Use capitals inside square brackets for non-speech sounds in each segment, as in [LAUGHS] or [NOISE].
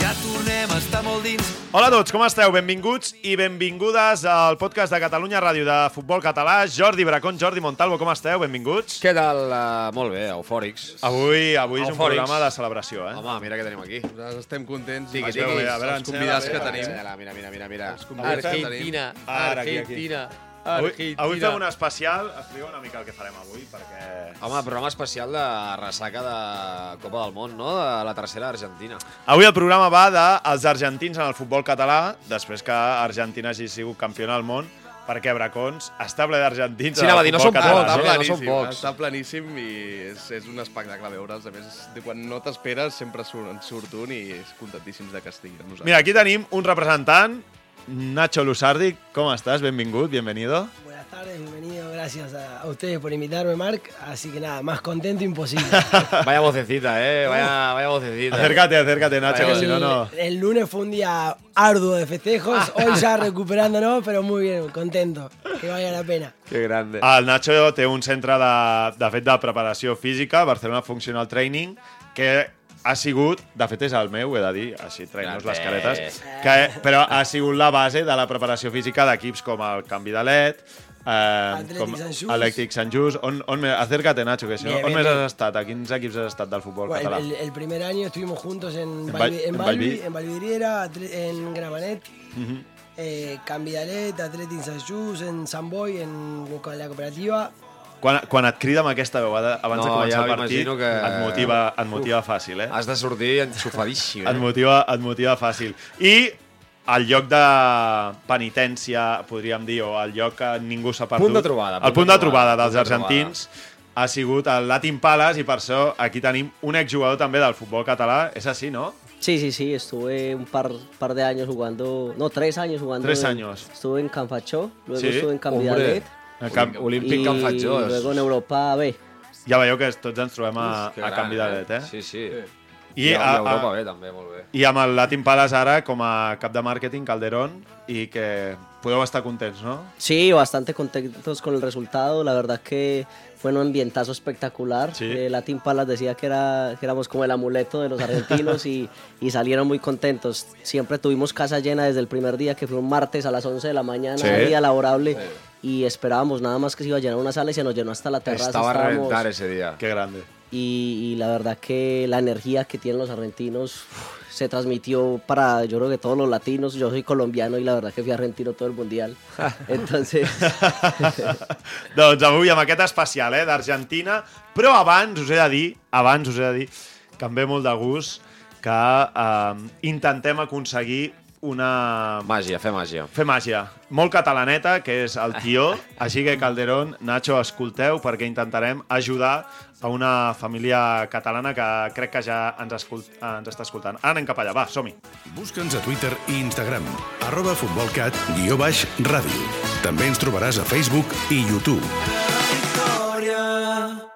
Ja tornem a estar molt dins, Hola a tots, com esteu? Benvinguts i benvingudes al podcast de Catalunya Ràdio de Futbol Català. Jordi Bracón, Jordi Montalvo, com esteu? Benvinguts. Què tal? Uh, molt bé, eufòrics. Avui, avui és un Eufòrics. programa de celebració, eh? Home, mira què tenim aquí. Nosaltres estem contents. A veure, els convidats que tenim. Mira, mira, mira, mira. Argentina, aquí. Argentina, Avui, Argentina. avui fem un especial. Expliqueu una mica el que farem avui, perquè... Home, programa especial de ressaca de Copa del Món, no? De la tercera Argentina. Avui el programa va dels argentins en el futbol català, després que Argentina hagi sigut campiona del món, perquè Bracons està ple d'argentins Sí, en anava a el dir, no són català. pocs, Està eh? no planíssim, són pocs. està planíssim i és, és un espectacle veure'ls. A més, de quan no t'esperes sempre surt, en surt un i és contentíssims de que estigui amb nosaltres. Mira, aquí tenim un representant, Nacho Lusardi. ¿Cómo estás? Benvingut, bienvenido. Buenas tardes, bienvenido, gracias a, a ustedes por invitarme, Marc. Así que nada, más contento imposible. [LAUGHS] Vaya vocecita, eh? Vaya, vaya vocecita. Acércate, acércate, Nacho, que si no, no... El, lunes fue un día arduo de festejos, [LAUGHS] hoy ya recuperándonos, pero muy bien, contento, que valga la pena. Que grande. El Nacho té un centre de, de fet de preparació física, Barcelona Functional Training, que ha sigut, de fet és el meu, he de dir, així traiem-nos les caretes, que, però ha sigut la base de la preparació física d'equips com el Canvi de LED, eh, Atlètic com Sant Just. Elèctric Sant Just. On, on, me- acércate, Nacho, que si no, Bien, on bien, més bien. has estat? A quins equips has estat del futbol Bueno, català? el, el- el primer año estuvimos juntos en, En Val- en en Balbi, Balbi. en Balvidriera, Atle- en Gramanet, eh, Cambidalet, Atletic Sanjus, en San Boy, en con la cooperativa. Quan, quan et crida amb aquesta veu abans de No, començar ja el partit, que- et motiva, et motiva fàcil, eh? Has de sortir enxufadíssim, et eh? motiva, et motiva fàcil. I el lloc de penitència, podríem dir, o el lloc que ningú s'ha perdut. Punt de trobada, El punt de trobada dels punt de argentins ha sigut el Latin Palace i per això aquí tenim un exjugador també del futbol català. És així, no? Sí, sí, sí, estuve un par, par de años jugando, no, tres años jugando. Tres en- años. Estuve en Canfachó, luego Sí, estuve en. Cambidalet El camp... Olímpic y Can Fatjós. luego en Europa B. Ja veieu que tots ens trobem a, Que a gran, canvi de let, eh? Sí, sí. I, I, a, a, Europa bé, també, molt bé. I amb el Latin Palace ara com a cap de màrqueting, Calderón, i que podeu estar contents, no? Sí, bastante contentos con el resultado, la verdad que fue un ambientazo espectacular. Sí. Eh, Latin Palace decía que, era, que éramos como el amuleto de los argentinos y, y salieron muy contentos. Siempre tuvimos casa llena desde el primer día, que fue un martes a las 11 de la mañana, Sí. día laborable, y esperábamos nada más que se iba a llenar una sala y se nos llenó hasta la terraza. Estaba a reventar ese día. Que grande. y, y la verdad que la energía que tienen los argentinos se transmitió para yo creo que todos los latinos. Yo soy colombiano y la verdad que fui argentino todo el mundial. [LAUGHS] Entonces, [LAUGHS] doncs avui amb aquest especial eh, d'Argentina, però abans us he de dir, abans us he de dir, que em ve molt de gust que eh, intentem aconseguir una... Màgia, fer màgia. fer màgia. Molt catalaneta, que és el tió. Així que, Calderón, Nacho, escolteu, perquè intentarem ajudar a una família catalana que crec que ja ens, escult, ens està escoltant. Ara anem cap allà, va, som-hi. Busca'ns a Twitter i Instagram, arroba futbolcat, guió baix, ràdio. També ens trobaràs a Facebook i YouTube. victòria.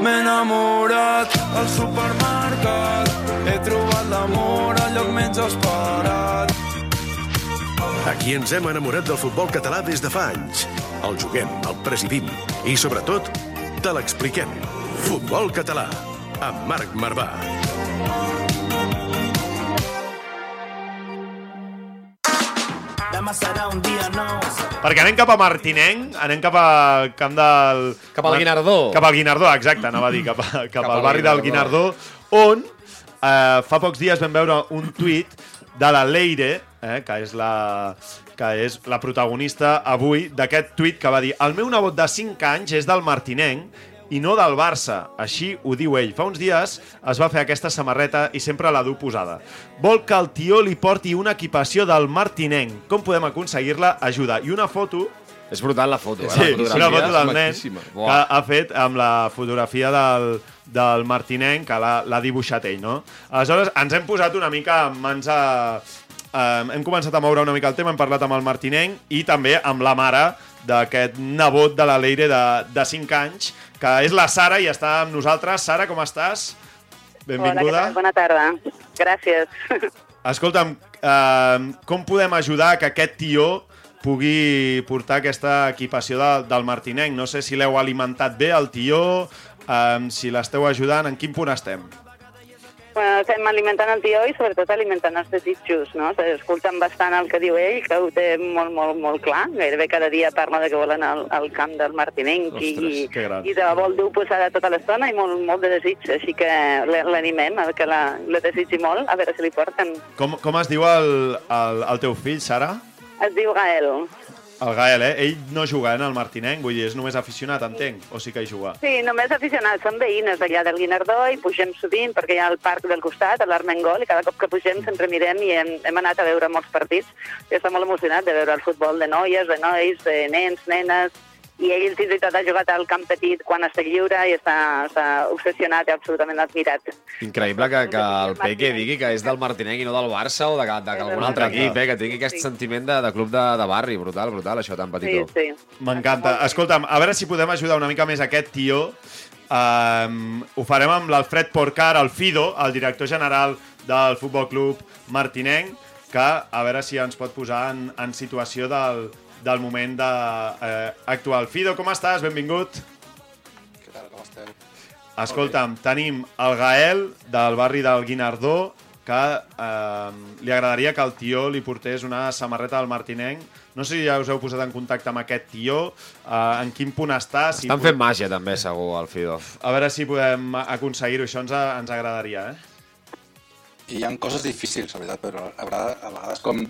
M'he enamorat al supermercat, he trobat l'amor al lloc menys esperat. Aquí ens hem enamorat del futbol català des de fa anys. El juguem, el presidim i, sobretot, te l'expliquem. Futbol català, amb Marc Marvà. Demà serà un dia nou. Perquè anem cap a Martinenc, anem cap al camp del... Cap al Guinardó. Cap al Guinardó, exacte, anava a dir, cap, a, cap, Cap al barri del Guinardó. Guinardó, on eh, fa pocs dies vam veure un tuit de la Leire, eh, que és la que és la protagonista avui d'aquest tuit que va dir el meu nebot de 5 anys és del Martinenc i no del Barça. Així ho diu ell. Fa uns dies es va fer aquesta samarreta i sempre la du posada. Vol que el tió li porti una equipació del Martinenc. Com podem aconseguir-la? Ajuda. I una foto És brutal la foto, eh? Sí, la una foto del nen que ha fet amb la fotografia del, del Martinenc, que l'ha l'ha dibuixat ell, no? Aleshores, ens hem posat una mica en mans a... Um, hem començat a moure una mica el tema, hem parlat amb el Martinenc i també amb la mare d'aquest nebot de la Leire de, de 5 anys, que és la Sara i està amb nosaltres. Sara, com estàs? Benvinguda. Hola, Bona tarda. Gràcies. Escolta'm, eh, com podem ajudar que aquest tió pugui portar aquesta equipació de, del Martinenc? No sé si l'heu alimentat bé, el tió, eh, si l'esteu ajudant, en quin punt estem? Bueno, estem alimentant el tió i sobretot alimentant els desitjos, no? Escolten bastant el que diu ell, que ho té molt, molt, molt clar. Gairebé cada dia parla de que volen al, al camp del Martinenc i, Ostres, gran. i de la vol dur posada tota l'estona i molt, molt de desig. Així que l'animem, a que la, la desitgi molt, a veure si li porten. Com, com es diu el, el, el teu fill, Sara? Es diu Gael. El Gael, eh? Ell no juga en el Martinenc, vull dir, és només aficionat, entenc, o sí que hi juga? Sí, només aficionats, són veïnes d'allà del Guinardó i pugem sovint perquè hi ha el parc del costat, a l'Armengol, i cada cop que pugem sempre mirem i hem, hem anat a veure molts partits. I està molt emocionat de veure el futbol de noies, de nois, de nens, nenes, i ell fins i tot ha jugat al camp petit quan està lliure i està, està obsessionat i absolutament admirat. Increïble que, que el Peque digui que és del Martinenc i no del Barça o de- de- d'algun altre equip, eh? que tingui aquest Sí. sentiment de, de club de, de barri. Brutal, brutal, això tan Sí, petitó. sí. M'encanta. Escolta'm, a veure si podem ajudar una mica més aquest tió. Um, ho farem amb l'Alfred Porcar, el Fido, el director general del Futbol Club Martinenc, que a veure si ens pot posar en, en situació del, del moment de, eh, actual. Fido, com estàs? Benvingut. Què tal, com esteu? Escolta'm, tenim el Gael del barri del Guinardó que eh, li agradaria que el tió li portés una samarreta del Martinenc. No sé si ja us heu posat en contacte amb aquest tió, eh, en quin punt està. Si Estan fent màgia, també, segur, el Fido. A veure si podem aconseguir-ho, això ens, ens agradaria, eh? I hi ha coses difícils, la veritat, però a vegades, a vegades com,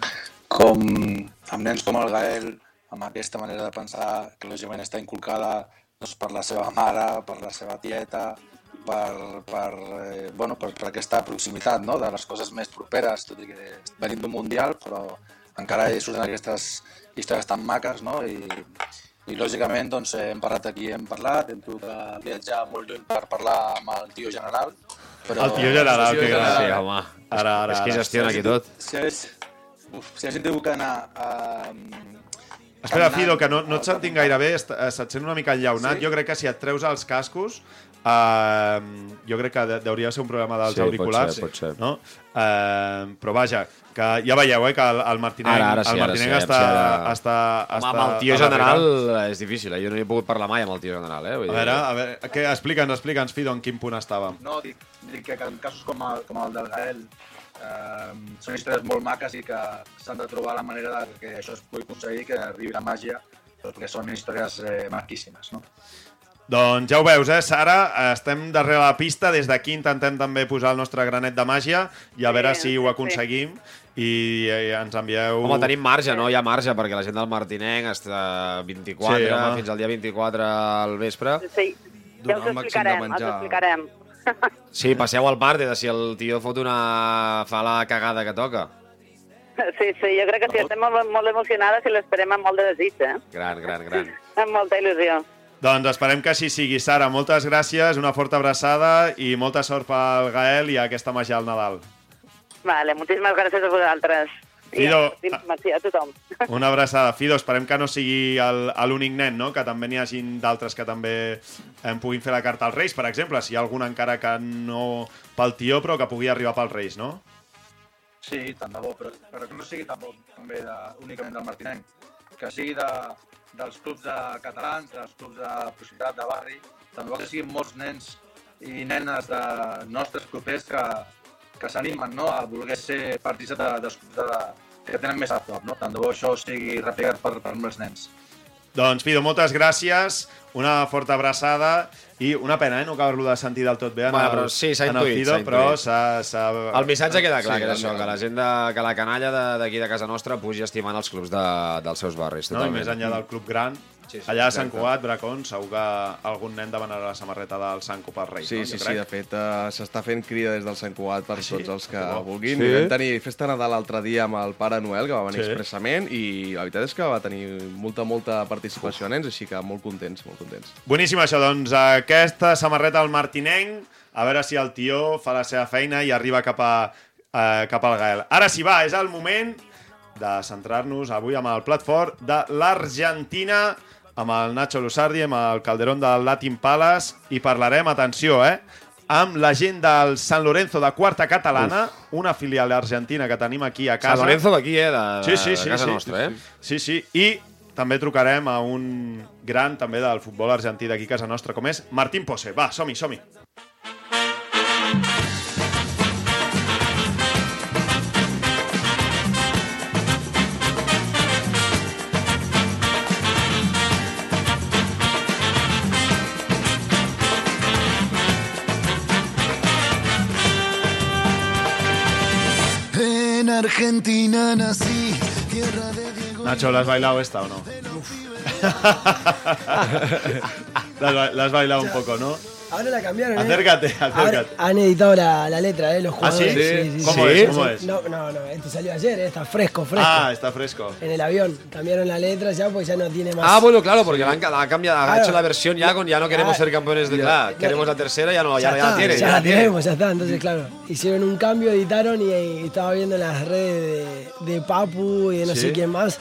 com amb nens com el Gael, amb aquesta manera de pensar que lògicament està inculcada doncs, per la seva mare, per la seva tieta, per, per, eh, bueno, per, per aquesta proximitat no? de les coses més properes, tot i que venim d'un mundial, però encara hi surten aquestes històries tan maques, no? I, i lògicament doncs, hem parlat aquí, hem parlat, hem tingut de viatjar molt lluny per parlar amb el tio general, però... El tio general, el tio que gran. Sí, home. Ara, ara, és qui ara. gestiona aquí tot. Si hagués, uf, si haguéssim tingut que anar a... Espera, caminant Fido, que no, no et sentim gaire bé, eh, se't sent una mica enllaunat. Sí? Jo crec que si et treus els cascos, eh, jo crec que de- hauria de ser un problema dels Sí, pot auriculars. ser, pot ser. No? Eh, però vaja, que ja veieu eh, que el, el Martinenc, Ara, ara sí, el ara Martinenc sí, està, sí, ara- està, Home, està... amb el tio general és difícil, eh? Jo no hi he pogut parlar mai amb el tio general, eh? Vull A veure, a veure, què, explica'ns, explica'ns, Fido, en quin punt estàvem. No, dic, dic que en casos com el, com el del Gael eh, són històries molt maques i que s'han de trobar la manera de que això es pugui aconseguir, que arribi la màgia, perquè són històries eh, maquíssimes, no? Doncs ja ho veus, eh, Sara? Estem darrere la pista, des d'aquí intentem també posar el nostre granet de màgia i a Sí, veure si ho sí. aconseguim i eh, ens envieu... Home, tenim marge, no? Hi ha marge, perquè la gent del Martinenc està 24, Sí, home. fins al dia 24 al vespre. Sí, ja us de explicarem, us menjar. explicarem. Sí, passeu al parc de si el tio fot una... fa la cagada que toca. Sí, sí, jo crec que sí, estem molt, molt emocionades i l'esperem amb molt de desig, eh? Gran, gran, gran. [LAUGHS] Amb molta il·lusió. Doncs esperem que així sigui. Sara, moltes gràcies, una forta abraçada i molta sort pel Gael i a aquesta màgia al Nadal. Vale, moltíssimes gràcies a vosaltres. Fido, merci a tothom. [LAUGHS] Una abraçada. Fido, esperem que no sigui l'únic nen, no? que també n'hi hagin d'altres que també em puguin fer la carta als Reis, per exemple, si hi ha algun encara que no pel tió, però que pugui arribar pels Reis, no? Sí, tant de bo, però, però que no sigui tampoc també de, únicament del Martinenc, que sigui de, dels clubs de catalans, dels clubs de proximitat, de barri, tant de bo que siguin molts nens i nenes de nostres propers que, que s'animen no? a voler ser partícips de, clubs de, que tenen més a prop. No? Tant de bo això sigui replicat per, per molts nens. Doncs, Fido, moltes gràcies, una forta abraçada i una pena, eh, no acabar-lo de sentir del tot bé en Bueno, el, però sí, s'ha en el intuït, Fido, però s'ha... El missatge queda clar, Sí, que és això, que la gent de, que la canalla de- d'aquí de, casa nostra pugi estimant els clubs de, dels seus barris. No, I Totalment. més enllà del club gran, Sí, sí, allà a Sant. Cugat, Bracón, segur que algun nen demanarà la samarreta del Sant Cugat Rei. Sí, no? sí, sí, de fet, uh, s'està fent crida des del Sant Cugat per sí? tots els que bo. vulguin. Sí? I vam tenir festa de Nadal l'altre dia amb el Pare Noel, que va venir Sí? expressament, i la veritat és que va tenir molta, molta participació de nens, així que molt contents, molt contents. Boníssim això, doncs aquesta samarreta al Martinenc, a veure si el tió fa la seva feina i arriba cap, a, eh, cap al Gael. Ara sí, va, és el moment de centrar-nos avui amb el plat fort de l'Argentina, amb el Nacho Lusardi, amb el Calderón del Latin Palace, i parlarem, atenció, eh, amb la gent del San Lorenzo de quarta catalana, una filial argentina que tenim aquí a casa. Sant Lorenzo d'aquí, eh, de, Sí, sí, sí, de casa sí. nostra, eh? Sí, sí, i també trucarem a un gran també del futbol argentí d'aquí a casa nostra, com és Martín Pose. Va, som-hi, som-hi. Argentina nací, tierra de Diego. Nacho, ¿la has bailado esta o no? [LAUGHS] la, la has bailado un poco, ¿no? Ahora la cambiaron, ¿eh? Acércate, Ahora acércate. han editado la, la letra, ¿eh? Los ¿Ah, sí? jugadores. ¿Cómo es? ¿Cómo es? No, no, no. Este salió ayer, ¿eh? Está fresco, fresco. Ah, está fresco. En el avión. Cambiaron la letra ya porque ya no tiene más. Ah, bueno, claro, porque la han, la han cambiado, ha Claro. hecho la versión ya con ya no queremos Claro. ser campeones de... Claro, queremos la tercera, ya no, ya, ya, está, la tiene. ya ya la tiene. tenemos, ya está. Entonces, claro, hicieron un cambio, editaron y, y estaba viendo en las redes de, de Papu y de no ¿Sí? sé quién más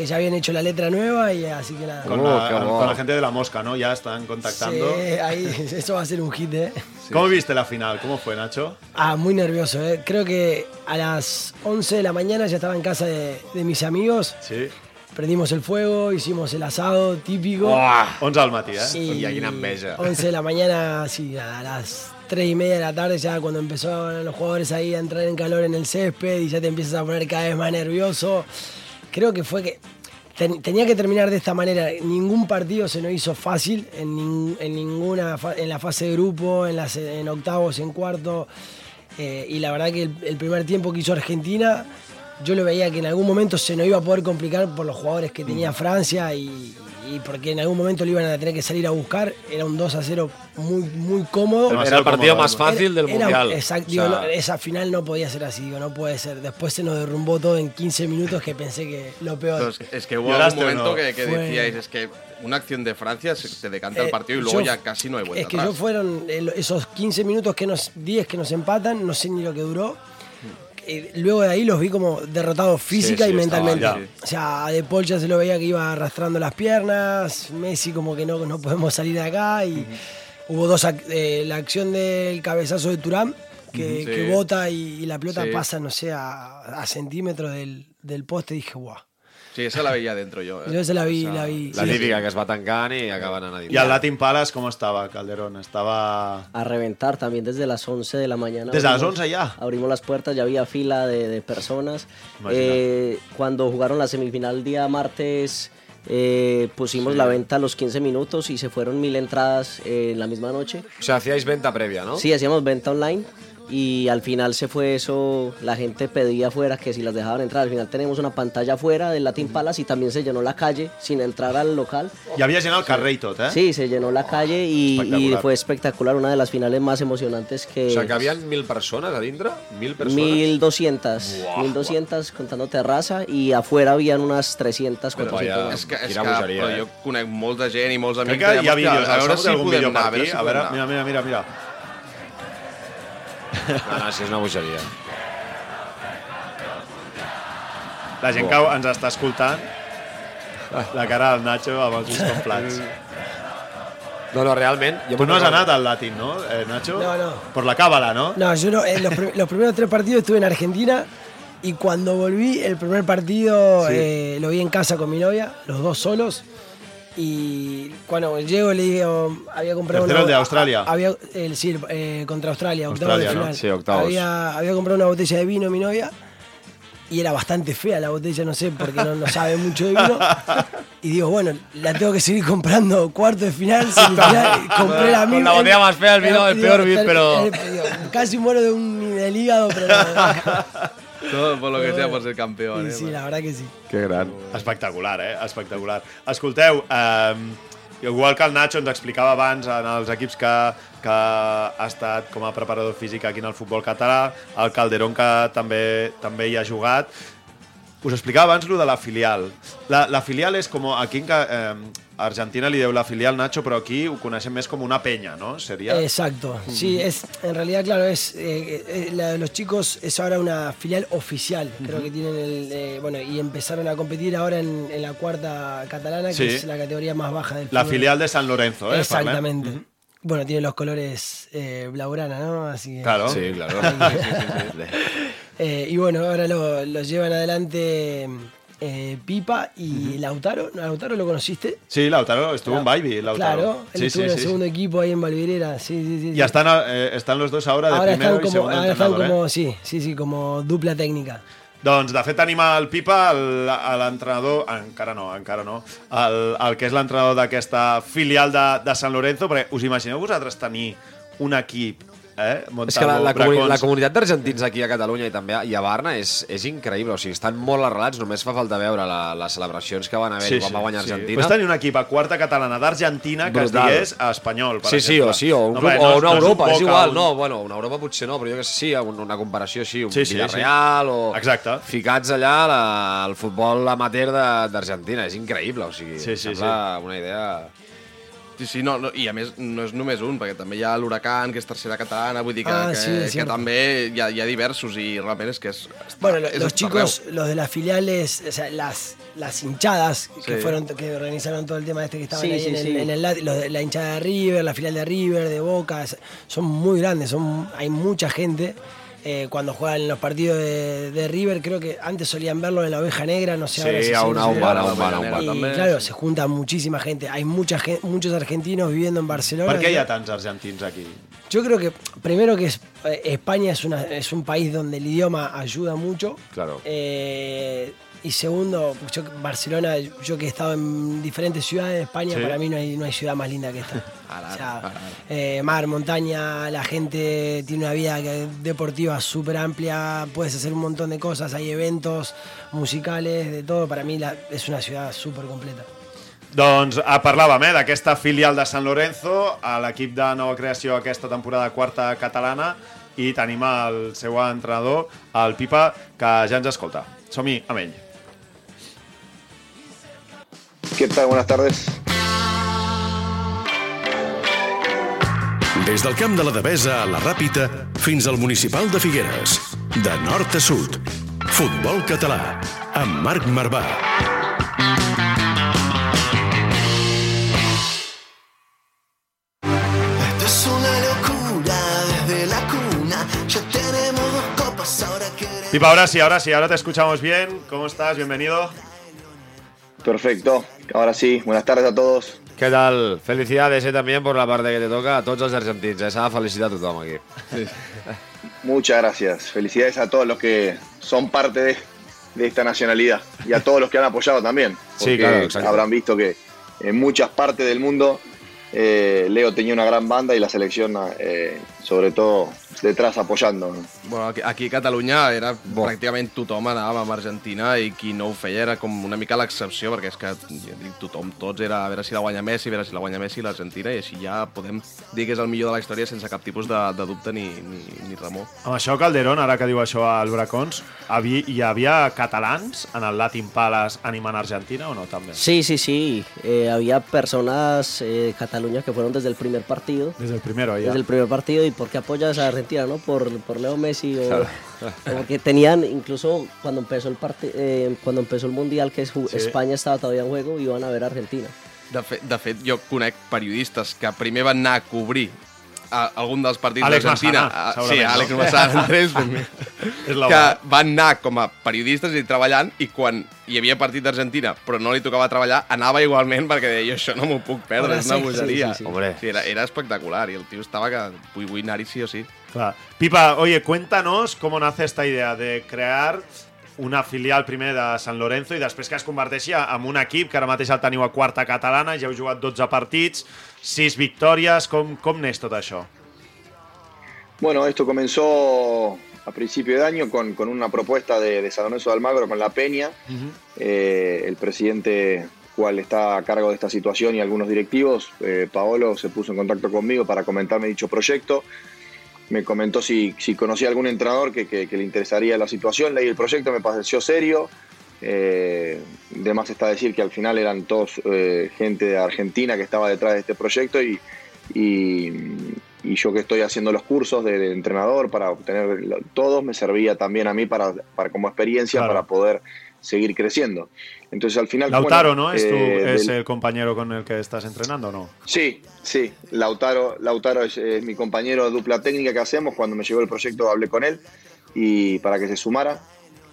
que ya habían hecho la letra nueva y así que nada. Con, la, con la gente de la mosca, ¿no? Ya están contactando. Sí, ahí, [LAUGHS] eso va a ser un hit, ¿eh? ¿Cómo viste la final? ¿Cómo fue, Nacho? Ah, muy nervioso, ¿eh? Creo que a las 11 de la mañana ya estaba en casa de, de mis amigos. Sí. Prendimos el fuego, hicimos el asado típico. Uah, 11 al matí, eh? Y Hòstia, quina enveja. 11 de la mañana, sí, a las 3 y media de la tarde, ya cuando empezaron los jugadores ahí a entrar en calor en el césped y ya te empiezas a poner cada vez más nervioso. Creo que fue que ten- tenía que terminar de esta manera. Ningún partido se nos hizo fácil en, nin- en ninguna en la fase de grupo, en, las, en octavos, en cuarto. Eh, y la verdad que el, el primer tiempo que hizo Argentina, yo lo veía que en algún momento se nos iba a poder complicar por los jugadores que tenía Francia y, y porque en algún momento lo iban a tener que salir a buscar. Era un 2 a 0 muy, muy cómodo. Era el partido más fácil del Era- Mundial. Exacto, O sea, digo, no, esa final no podía ser así, digo, no puede ser. Después se nos derrumbó todo en 15 minutos que pensé que lo peor. Entonces, es que hubo un ¿Lloraste o momento no? que, que Fue- decíais, es que una acción de Francia se te decanta Eh, el partido y luego yo- ya casi no hay vuelta Es que atrás. yo fueron eh, esos 15 minutos que nos, 10 que nos empatan, no sé ni lo que duró. Eh, luego de ahí los vi como derrotados física sí, y mentalmente. O sea, a De Paul ya se lo veía que iba arrastrando las piernas, Messi como que no, no podemos salir de acá y hubo dos, ac- eh, la acción del cabezazo de Turán que, bota y, y la pelota pasa, no sé, a, a centímetros del, del poste, dije, guau. Sí, esa la veía dentro yo. eh. Yo se la vi, O sea, la vi. La sí. típica que es va tancant i acaben anant a ¿Y al Latin Palace cómo estaba, Calderón? Estaba... A reventar también desde las 11 de la mañana. ¿Desde las abrimos- 11 ya? Abrimos las puertas, ya había fila de, de personas. Eh, cuando jugaron la semifinal el día martes, eh, pusimos la venta a los 15 minutos y se fueron mil entradas eh, en la misma noche. O sea, hacíais venta previa, ¿no? Sí, hacíamos venta online y al final se fue eso, la gente pedía afuera que si las dejaban entrar. Al final tenemos una pantalla afuera del Latin Palace y también se llenó la calle sin entrar al local. Y había llenado el carrer y todo, ¿eh? Sí, se llenó la calle y, y fue espectacular, una de las finales más emocionantes que... O sea, que habían mil persones a dintre? Mil persones? 1200, 1200 contando terraza y afuera habían unas 300, Però 400. vaya- más. És que, és Quina que bogeria, però eh? jo conec molta gent i molts amics Crec que hi ha dèiem, "Hòstia, vídeos, a veure si podem anar, a veure aquí. A mira, mira, mira, mira. No, no, si és una bogeria. La gent que ens està escoltant, la cara del Nacho amb els ulls com plats. No, no, realment... Jo Tu no has anat al Latin, ¿no, eh, Nacho? No, no. Por la cábala, ¿no? No, yo no, en los, prim- los primeros tres partidos estuve en Argentina y cuando volví, el primer partido Sí. eh, lo vi en casa con mi novia, los dos solos. Y cuando llego le digo, había comprado una... de Australia. Había, el, sí, eh, contra Australia, Australia, de ¿no? Sí, octavos. Había, había comprado una botella de vino mi novia y era bastante fea la botella, no sé, porque no, no sabe mucho de vino. [LAUGHS] Y digo, bueno, la tengo que seguir comprando cuarto de final, semifinal. [LAUGHS] Compré la Con misma. la botella más fea, el vino, el Digo, peor vino, pero- digo, Casi muero de un del hígado, pero. [LAUGHS] Todo por lo que sea por ser campeón. Sí, eh, sí, la verdad que sí. Que gran. Espectacular, eh? Espectacular. Escolteu, eh, igual que el Nacho ens explicava abans en els equips que, que ha estat com a preparador físic aquí en el futbol català, el Calderón que també també hi ha jugat, us explicava abans lo de la filial. La, la filial és com, aquí en eh, a Argentina li deu la filial Nacho, però aquí ho coneixem més com una penya, ¿no? Seria... Exacto, sí, es en realidad, claro, es eh, eh, la de los chicos es ahora una filial oficial, creo que tienen el, eh, bueno, y empezaron a competir ahora en, en la cuarta catalana, que Sí. es la categoría más baja del La fútbol. filial de San Lorenzo, eh? Exactamente. parlem. Bueno, tiene los colores eh, blaugrana, ¿no? Así que- Claro. Sí, claro. [LAUGHS] Eh, y bueno, ahora lo, lo llevan adelante eh, Pipa y Lautaro. ¿No, ¿Lautaro lo conociste? Sí, Lautaro, estuvo en Baby, Lautaro. Claro, él sí, estuvo sí, en el sí. segundo equipo ahí en Valvirera. Sí, sí, sí. Y están, eh, están los dos ahora de ahora primero están y como, segundo ahora están entrenador, como, eh? sí, sí, sí, como dupla técnica. Doncs, de fet, tenim el Pipa, l'entrenador... Encara no, encara no. El, el que és l'entrenador d'aquesta filial de, de San Lorenzo, perquè us imagineu vosaltres tenir un equip, eh? Montalvo, És que la, la, comuni la comunitat d'argentins aquí a Catalunya i també a- i a Barna és, és increïble, o sigui, estan molt arrelats, només fa falta veure la, les celebracions que van haver quan va guanyar Argentina. Pues tenir un equip a quarta catalana d'Argentina que es digués espanyol, per Sí, sí, exemple. o sí, o, un No, club, bé, o no- una no és un Europa, és, igual, un- no, bueno, una Europa potser no, però jo que sé, sí, un- una comparació així, un Sí, sí, Villarreal o... Exacte. Ficats allà la, el futbol amateur d'Argentina, és increïble, o sigui, Sí, sí, sembla una idea... Sí, sí, no, no, i a més no és només un, perquè també hi ha l'Huracan, que és tercera catalana, vull dir que, Ah, sí, que cierto. també hi ha, hi ha diversos i realment és que és... Està, Bueno, los chicos, los de las filiales, o sea, las, las hinchadas que Sí. fueron que organizaron todo el tema este que estaban Sí, ahí sí, en, el, sí. en el lat- los de- la hinchada de River, la filial de River, de Boca, son muy grandes, son hay mucha gente. Eh, cuando juegan los partidos de, de River, creo que antes solían verlo en la oveja negra, no sé Sí, ahora si a un bar, a un bar, a un bar. Y També, claro, se junta muchísima gente. Hay mucha muchos argentinos viviendo en Barcelona. Per què hi ha tants argentins aquí? Yo creo que primero que es- eh, España es, una, es un país donde el idioma ayuda mucho. Claro. Eh, y segundo, yo, Barcelona, yo que he estado en diferentes ciudades de España, Sí. para mí no hay, no hay ciudad más linda que esta. [LAUGHS] O sea, eh, mar, montaña, la gente tiene una vida deportiva súper amplia, puedes hacer un montón de cosas, hay eventos musicales, de todo. Para mí la- es una ciudad súper completa. Doncs eh, parlàvem eh, d'aquesta filial de San Lorenzo, a l'equip de nova creació aquesta temporada quarta catalana, i tenim el seu entrenador, el Pipa, que ja ens escolta. Som-hi amb ell. ¿Qué tal? Buenas tardes. Des del camp de la Devesa a la Ràpita fins al municipal de Figueres. De nord a sud. Futbol català. Amb Marc Marvà. Esto es una locura desde la cuna. Ya tenemos dos copas, ahora queremos. Pipa, ahora sí, ahora sí, ahora te escuchamos bien. ¿Cómo estás? Bienvenido. Perfecto. Ahora sí, buenas tardes a todos. Què tal? Felicidades eh, també per la part que te toca a tots els argentins. Eh? S'ha de felicitar a tothom aquí. [LAUGHS] Muchas gracias. Felicidades a todos los que son parte de, de esta nacionalidad y a todos los que han apoyado también. Sí, porque claro, exacto. Habrán visto que en muchas partes del mundo eh, Leo tenía una gran banda y la selección, eh, sobre todo, detrás apoyando. ¿no? Bueno, aquí, aquí a Catalunya era Bo. pràcticament tothom anava amb Argentina i qui no ho feia era com una mica l'excepció, perquè és que ja dic, tothom, tots era a veure si la guanya Messi, a veure si la guanya Messi l'Argentina, i així ja podem dir que és el millor de la història sense cap tipus de, de dubte ni, ni, ni remor. Amb això, Calderón, ara que diu això al Bracons, havi, hi havia catalans en el Latin Palace animant Argentina o no, també? Sí, sí, sí. Eh, había personas eh, de Cataluña que fueron desde el primer partido. Desde el primero, ya. Desde el primer partido. ¿Y por qué apoyas a Argentina? ¿no? Por, por Leo Messi. O, Claro. o porque tenían, incluso cuando empezó el parti- eh, cuando empezó el Mundial, que Sí. España estaba todavía en juego, iban a ver a Argentina. De fet, de fet, jo conec periodistes que primer van anar a cobrir a, algun dels partits Àlex d'Argentina. Massana, Ah, segurament, Sí? Àlex Massana, [LAUGHS] Andrés, És la que van anar com a periodistes i treballant i quan hi havia partit d'Argentina però no li tocava treballar, anava igualment perquè deia, jo això no m'ho puc perdre, Ahora és una sí, bogeria. sí, sí, sí. Hombre. Sí, era, era espectacular i el tio estava que vull, vull anar-hi sí o sí. Claro. Pipa, oye, cuéntanos cómo nace esta idea de crear una filial primer de Sant Lorenzo i després que es converteixi en un equip que ara mateix el teniu a quarta catalana, ja heu jugat 12 partits, 6 victòries, com, com neix tot això? Bueno, esto comenzó a principio de año con, con una propuesta de, de San Lorenzo de Almagro con la Peña. Eh, el presidente, cual está a cargo de esta situación y algunos directivos, eh, Paolo, se puso en contacto conmigo para comentarme dicho proyecto. Me comentó si, si conocía algún entrenador que, que- que le interesaría la situación. Leí el proyecto, me pareció serio. Eh, de más está decir que al final eran todos eh, gente de Argentina que estaba detrás de este proyecto y, y, y yo que estoy haciendo los cursos de, de entrenador para obtener todos me servía también a mí para, para como experiencia Claro. para poder seguir creciendo. Entonces al final... Lautaro, bueno, ¿no? ¿Es, tu- eh, es del- el compañero con el que estás entrenando o no? Sí, sí. Lautaro, Lautaro es, es mi compañero de dupla técnica que hacemos. Cuando me llegó el proyecto hablé con él y para que se sumara.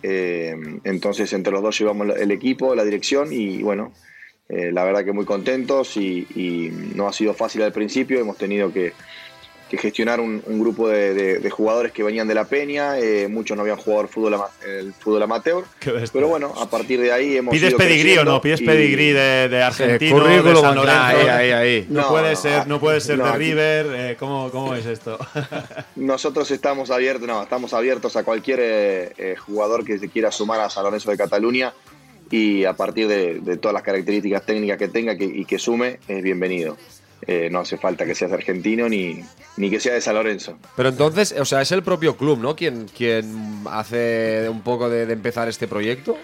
Eh, entonces entre los dos llevamos el equipo, la dirección y bueno, eh, la verdad que muy contentos y, y no ha sido fácil al principio. Hemos tenido que, que gestionar un, un grupo de, de- de jugadores que venían de la Peña. eh, muchos no habían jugado el fútbol, ama- el fútbol amateur. [LAUGHS] Pero bueno, a partir de ahí hemos ¿Pides ido pedigrí o no? ¿Pides y- pedigrí de, de argentino, de San Lorenzo? ahí, ahí, ahí. [LAUGHS] No, No, puede no, ser, no puede ser no, de aquí- River. eh, ¿cómo, ¿Cómo es esto? [LAUGHS] Nosotros estamos abiertos, no, estamos abiertos a cualquier eh, eh, jugador que se quiera sumar a San Lorenzo de Cataluña y a partir de, de todas las características técnicas que tenga que- y que sume, es bienvenido. Eh, no hace falta que seas argentino ni, ni que sea de San Lorenzo. Pero entonces, o sea, es el propio club, ¿no? Quien, quien hace un poco de, de empezar este proyecto.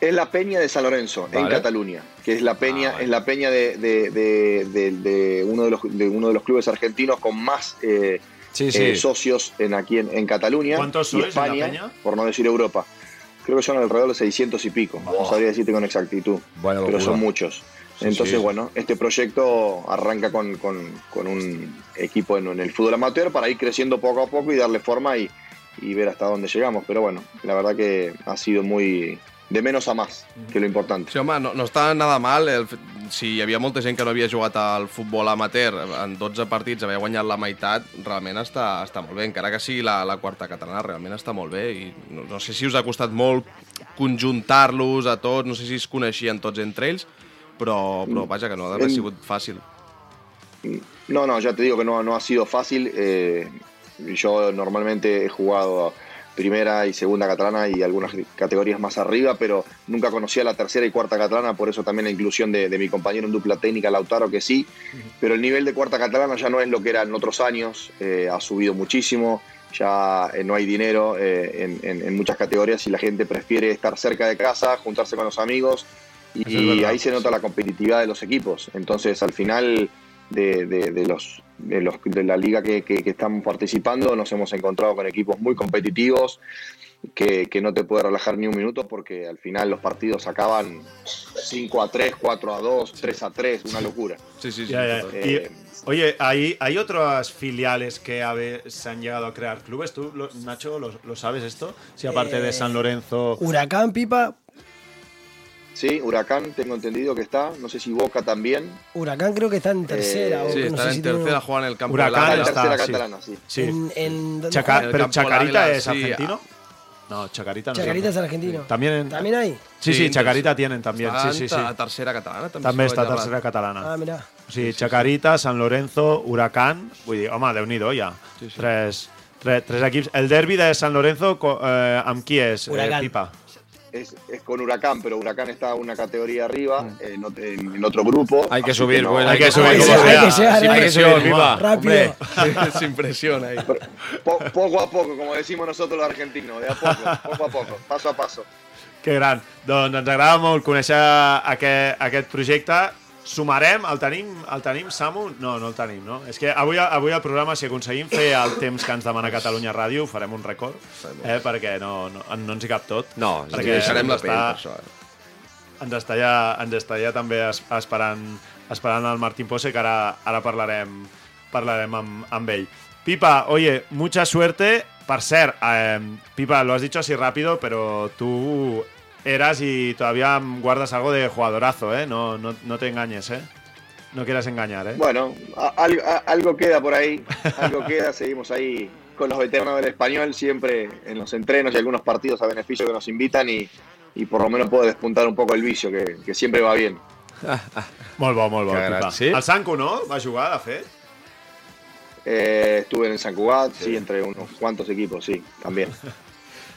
Es la Peña de San Lorenzo, en. Cataluña, que es la Peña, Ah, vale. es la Peña de, de- de- de- de uno de los, de uno de los clubes argentinos con más eh, Sí, sí. eh, socios en, aquí en, en Cataluña ¿Cuántos y sois en la España, Peña? por no decir Europa. Creo que son alrededor de 600 y pico, no sabría decirte con exactitud, Buena pero locura. son muchos. Entonces, sí. bueno, este proyecto arranca con, con- con un equipo en, en el fútbol amateur para ir creciendo poco a poco y darle forma y, y ver hasta dónde llegamos. Pero bueno, la verdad que ha sido muy de menos a más, que lo importante. Sí, home, no, no està nada mal. El, si hi havia molta gent que no havia jugat al futbol amateur, en 12 partits havia guanyat la meitat, realment està, està molt bé. Encara que sigui la, la quarta catalana, realment està molt bé. I no, no sé si us ha costat molt conjuntar-los a tots, no sé si es coneixien tots entre ells, però, però vaja, que no ha d'haver En- sigut fàcil. No, no, ya te digo que no, no ha sido fácil. eh, yo normalmente he jugado primera y segunda catalana y algunas categorías más arriba, pero nunca conocía la tercera y cuarta catalana, por eso también la inclusión de, de mi compañero en dupla técnica, Lautaro, que sí. Pero el nivel de cuarta catalana ya no es lo que era en otros años, eh, ha subido muchísimo, ya eh, no hay dinero eh, en, en- en muchas categorías y la gente prefiere estar cerca de casa, juntarse con los amigos y, ahí se nota la competitividad de los equipos. Entonces, al final de, de- de los, de, los- de la liga que, que- que estamos participando, nos hemos encontrado con equipos muy competitivos que, que no te puede relajar ni un minuto porque al final los partidos acaban 5 a 3, 4 a 2, 3 a 3, una locura. Sí, sí, sí. Ya, ya. total. Y, Eh, oye, ¿hay, ¿hay otras filiales que habe- se han llegado a crear clubes? ¿Tú, lo- Nacho, lo, lo sabes esto? Si aparte de Eh, San Lorenzo... Huracán, Pipa. Sí, Huracán, tengo entendido que está, no sé si Boca también. Huracán creo que está en tercera. o Sí, que no están sé en si tiene- tercera, juegan en el campo Huracán Águila. la está, tercera sí. catalana, sí. Sí. En, en- ¿dónde Chaca- juega? el ¿Pero Chacarita Águila, es sí, argentino? No, Chacarita no. Chacarita es argentino. También, en- ¿También hay? Sí, sí, Sí, Chacarita tienen también. Sí, sí, en sí. ta- tercera catalana, també. També està tercera catalana. Ah. O sigui, Chacarita, San Lorenzo, Huracán... Vull dir, home, déu-n'hi-do, ja. Sí, sí. Tres, tres, tres equips. El derbi de San Lorenzo, eh, amb qui és, eh, Huracán. Pipa? Es, es con Huracán, pero Huracán está una categoría arriba, en, ot- en- en otro grupo. Hay que subir, no- pues, Hay que subir, Hay que, hay que llegar, Sin hay que presión. Pipa. Rápido. [LAUGHS] Sin presión ahí. Po- poco a poco, como decimos nosotros los argentinos, de a poco, poco a poco, paso a paso. Que gran. Doncs ens agrada molt conèixer aquest, aquest projecte. Sumarem, el tenim, el tenim, Samu? No, no el tenim, no? És que avui, avui al programa, si aconseguim fer el temps que ens demana Catalunya Ràdio, farem un rècord, eh, perquè no, no, no ens hi cap tot. No, ens perquè Deixarem la pell està- per això. eh? ens està ja, ens està ja també es, esperant, esperant el Martín Pose, que ara, ara parlarem, parlarem amb, amb ell. Pipa, oye, mucha suerte. Per cert, eh, Pipa, lo has dicho así rápido, pero tú eras y todavía guardas algo de jugadorazo, ¿eh? No, no, no te engañes, ¿eh? No quieras engañar, ¿eh? Bueno, a- algo, a- algo queda por ahí, algo queda, seguimos ahí con los veteranos del español siempre en los entrenos y algunos partidos a beneficio que nos invitan y, y por lo menos puedo despuntar un poco el vicio, que, que siempre va bien. [LAUGHS] Molt bo, molt bo, gran, sí? El Sanco, no? Va jugar, de fet? Eh, estuve en el San Cugat, sí. entre unos cuantos equipos, sí, también. [LAUGHS]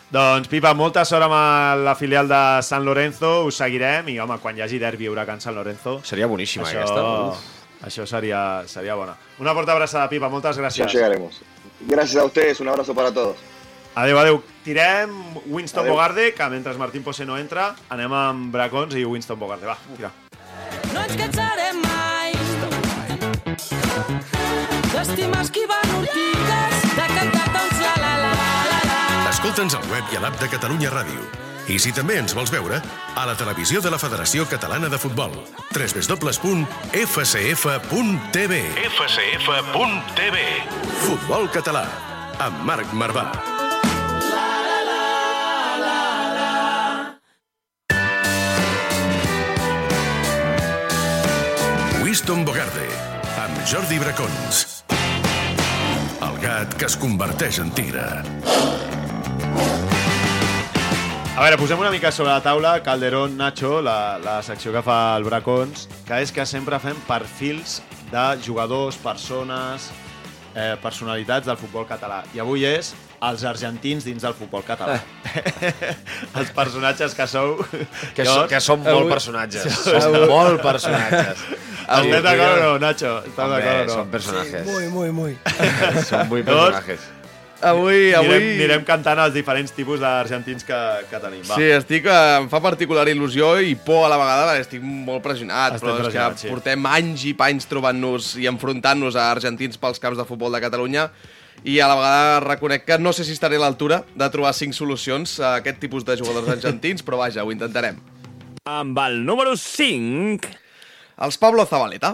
Doncs, Pipa, molta sort amb la filial de San Lorenzo, us seguirem i, home, quan hi hagi derbi Huracan San Lorenzo... Seria boníssima això, aquesta. Uf. Això seria, seria bona. Una forta abraçada, Pipa, moltes gràcies. llegaremos. Gracias a ustedes, un abrazo para todos. Adéu, adéu. Tirem Winston Adéu. Bogarde, que mentre Martín Pose no entra, anem amb Bracons i Winston Bogarde. Va, tira. No ens cansarem mai d'estimar esquivant ortigues, Escolta'ns al web i a l'app de Catalunya Ràdio. I si també ens vols veure, a la televisió de la Federació Catalana de Futbol. www.fcf.tv fcf.tv Futbol català, amb Marc Marvà. Winston Bogarde, amb Jordi Bracons. El gat que es converteix en tigre. A veure, posem una mica sobre la taula Calderón, Nacho, la, la secció que fa el Bracons, que és que sempre fem perfils de jugadors, persones, eh, personalitats del futbol català. I avui és els argentins dins del futbol català. [LAUGHS] els personatges que sou... Que so- que són molt personatges. Són molt personatges. [LAUGHS] Estàs d'acord o no, Nacho? Estàs d'acord o no? són personatges. Muy, muy, muy. [LAUGHS] Són muy personatges. Avui, Anirem, avui... anirem cantant els diferents tipus d'argentins que, que tenim. Va. Sí, estic, eh, em fa particular il·lusió i por a la vegada perquè estic molt pressionat, Estem però és pressionats, que sí. portem anys i panys trobant-nos i enfrontant-nos a argentins pels camps de futbol de Catalunya i a la vegada reconec que no sé si estaré a l'altura de trobar cinc solucions a aquest tipus de jugadors argentins, però vaja, ho intentarem. Amb el número 5... Els Pablo Zabaleta.